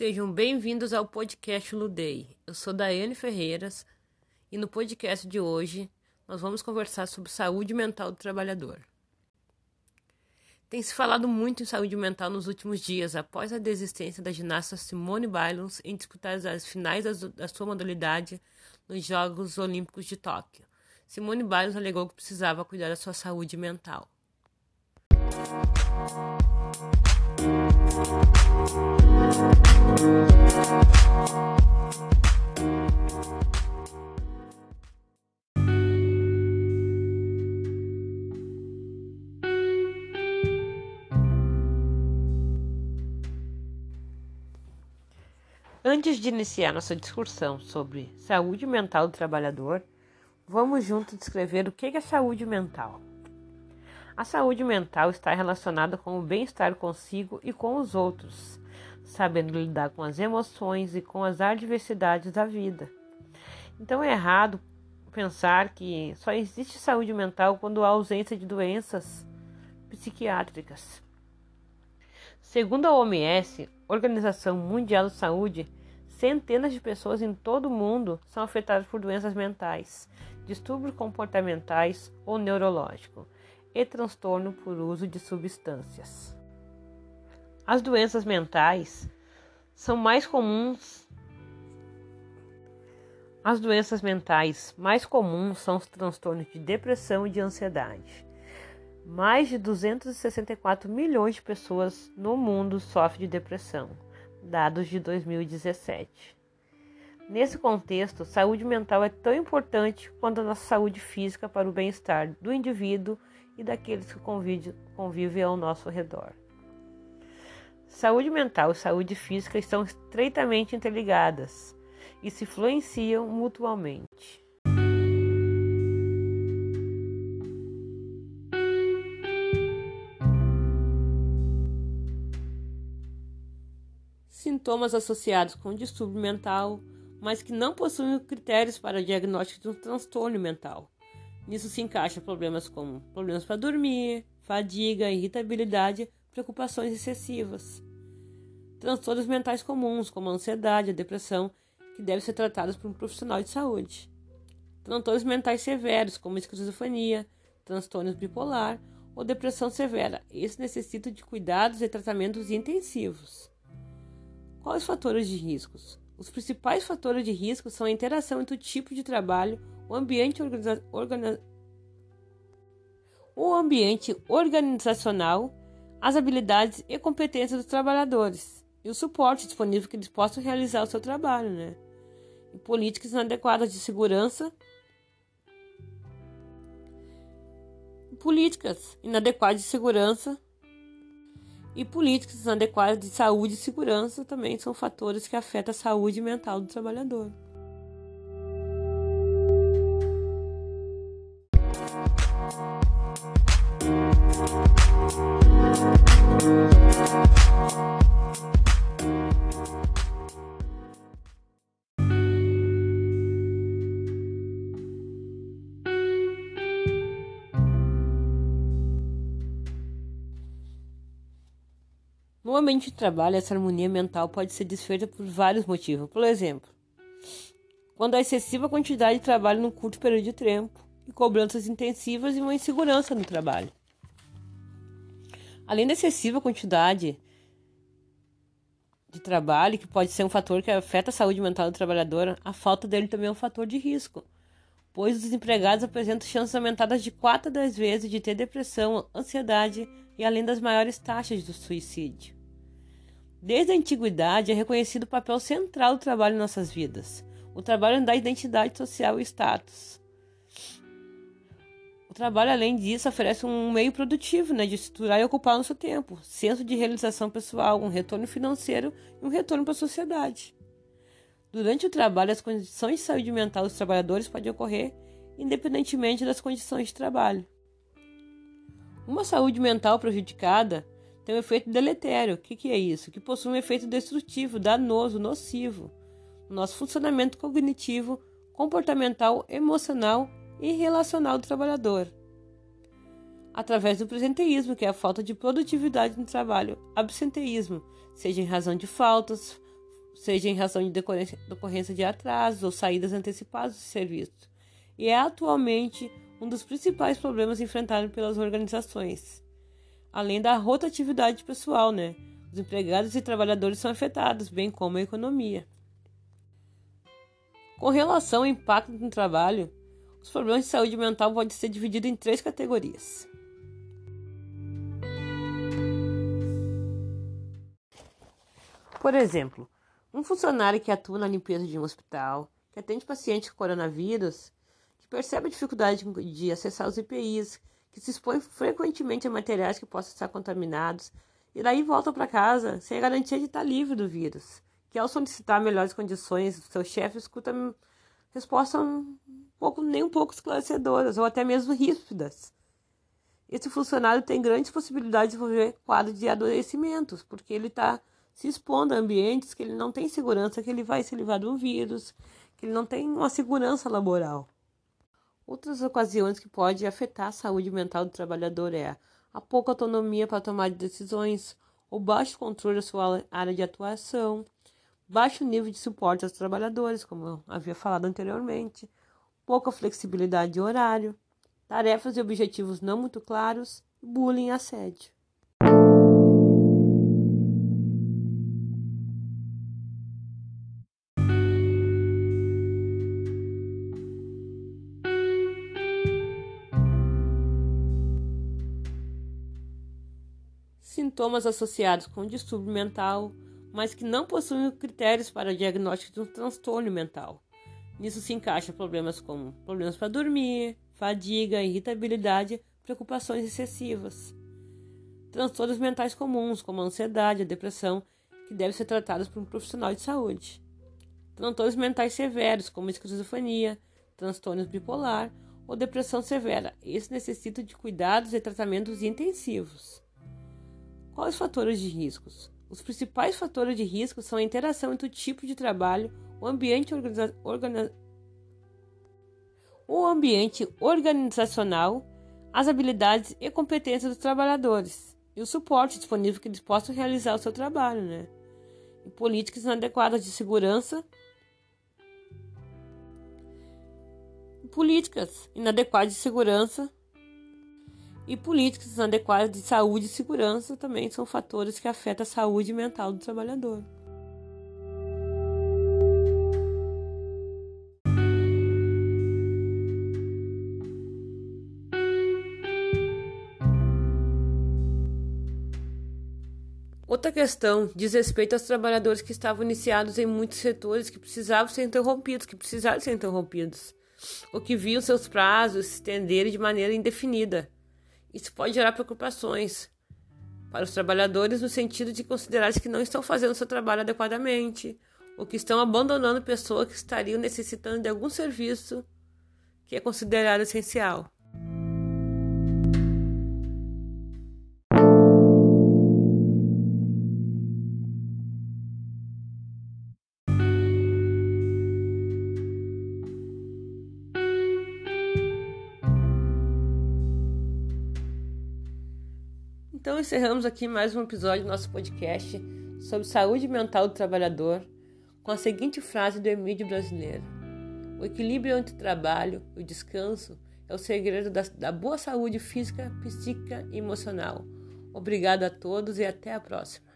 Sejam bem-vindos ao podcast Ludei. Eu sou Daiane Ferreiras e no podcast de hoje nós vamos conversar sobre saúde mental do trabalhador. Tem se falado muito em saúde mental nos últimos dias, após a desistência da ginasta Simone Biles em disputar as finais da sua modalidade nos Jogos Olímpicos de Tóquio. Simone Biles alegou que precisava cuidar da sua saúde mental. Antes de iniciar nossa discussão sobre saúde mental do trabalhador, vamos juntos descrever o que é saúde mental. A saúde mental está relacionada com o bem-estar consigo e com os outros, sabendo lidar com as emoções e com as adversidades da vida. Então é errado pensar que só existe saúde mental quando há ausência de doenças psiquiátricas. Segundo a OMS, Organização Mundial de Saúde, centenas de pessoas em todo o mundo são afetadas por doenças mentais, distúrbios comportamentais ou neurológicos e transtorno por uso de substâncias. As doenças mentais são mais comuns. As doenças mentais mais comuns são os transtornos de depressão e de ansiedade. Mais de 264 milhões de pessoas no mundo sofrem de depressão, dados de 2017. Nesse contexto, saúde mental é tão importante quanto a nossa saúde física para o bem-estar do indivíduo e daqueles que convivem, ao nosso redor. Saúde mental e saúde física estão estreitamente interligadas e se influenciam mutuamente. Sintomas associados com distúrbio mental, mas que não possuem critérios para diagnóstico de um transtorno mental Nisso se encaixa problemas como problemas para dormir, fadiga, irritabilidade, preocupações excessivas. Transtornos mentais comuns, como a ansiedade, a depressão, que devem ser tratados por um profissional de saúde. Transtornos mentais severos, como esquizofrenia, transtornos bipolar ou depressão severa. Esses necessitam de cuidados e tratamentos intensivos. Quais fatores de riscos? Os principais fatores de risco são a interação entre o tipo de trabalho, o ambiente, organiza organiza o ambiente organizacional, as habilidades e competências dos trabalhadores e o suporte disponível que eles possam realizar o seu trabalho, né? E políticas inadequadas de segurança. Políticas inadequadas de segurança e políticas inadequadas de saúde e segurança também são fatores que afetam a saúde mental do trabalhador. No ambiente de trabalho, essa harmonia mental pode ser desfeita por vários motivos. Por exemplo, quando há excessiva quantidade de trabalho num curto período de tempo, e cobranças intensivas e uma insegurança no trabalho. Além da excessiva quantidade de trabalho, que pode ser um fator que afeta a saúde mental do trabalhador, a falta dele também é um fator de risco, pois os desempregados apresentam chances aumentadas de 4 a 10 vezes de ter depressão, ansiedade e além das maiores taxas de suicídio. Desde a antiguidade é reconhecido o papel central do trabalho em nossas vidas. O trabalho dá identidade social e status. O trabalho, além disso, oferece um meio produtivo né, de estruturar e ocupar nosso tempo, senso de realização pessoal, um retorno financeiro e um retorno para a sociedade. Durante o trabalho, as condições de saúde mental dos trabalhadores podem ocorrer independentemente das condições de trabalho. Uma saúde mental prejudicada tem um efeito deletério. O que, que é isso? Que possui um efeito destrutivo, danoso, nocivo no nosso funcionamento cognitivo, comportamental, emocional e relacional do trabalhador. Através do presenteísmo, que é a falta de produtividade no trabalho, absenteísmo, seja em razão de faltas, seja em razão de decorrência de atrasos ou saídas antecipadas do serviço, e é atualmente um dos principais problemas enfrentados pelas organizações. Além da rotatividade pessoal, né? Os empregados e trabalhadores são afetados, bem como a economia. Com relação ao impacto no trabalho, os problemas de saúde mental podem ser divididos em três categorias. Por exemplo, um funcionário que atua na limpeza de um hospital, que atende pacientes com coronavírus, que percebe a dificuldade de acessar os EPIs, que se expõe frequentemente a materiais que possam estar contaminados, e daí volta para casa sem a garantia de estar livre do vírus, que ao solicitar melhores condições, seu chefe escuta respostas um pouco, nem um pouco esclarecedoras, ou até mesmo ríspidas. Esse funcionário tem grandes possibilidades de desenvolver quadro de adoecimentos, porque ele está se expondo a ambientes que ele não tem segurança que ele vai se livrar de um vírus, que ele não tem uma segurança laboral. Outras ocasiões que pode afetar a saúde mental do trabalhador é a pouca autonomia para tomar decisões, o baixo controle da sua área de atuação, baixo nível de suporte aos trabalhadores, como eu havia falado anteriormente, pouca flexibilidade de horário, tarefas e objetivos não muito claros, bullying e assédio. Sintomas associados com distúrbio mental, mas que não possuem critérios para diagnóstico de um transtorno mental. Nisso se encaixa problemas como problemas para dormir, fadiga, irritabilidade, preocupações excessivas. Transtornos mentais comuns, como a ansiedade, a depressão, que devem ser tratados por um profissional de saúde. Transtornos mentais severos, como esquizofrenia, transtornos bipolar ou depressão severa. Esses necessitam de cuidados e tratamentos intensivos. Quais fatores de riscos? Os principais fatores de risco são a interação entre o tipo de trabalho, o ambiente, organiza organiza o ambiente organizacional, as habilidades e competências dos trabalhadores e o suporte disponível que eles possam realizar o seu trabalho, né? E políticas inadequadas de segurança. Políticas inadequadas de segurança e políticas inadequadas de saúde e segurança também são fatores que afetam a saúde mental do trabalhador. Outra questão diz respeito aos trabalhadores que estavam iniciados em muitos setores que precisavam ser interrompidos, que precisaram ser interrompidos, ou que viam seus prazos se estenderem de maneira indefinida isso pode gerar preocupações para os trabalhadores no sentido de considerar que não estão fazendo seu trabalho adequadamente ou que estão abandonando pessoas que estariam necessitando de algum serviço que é considerado essencial. Então encerramos aqui mais um episódio do nosso podcast sobre saúde mental do trabalhador com a seguinte frase do Emílio brasileiro: O equilíbrio entre o trabalho e o descanso é o segredo da, da boa saúde física, psíquica e emocional. Obrigado a todos e até a próxima.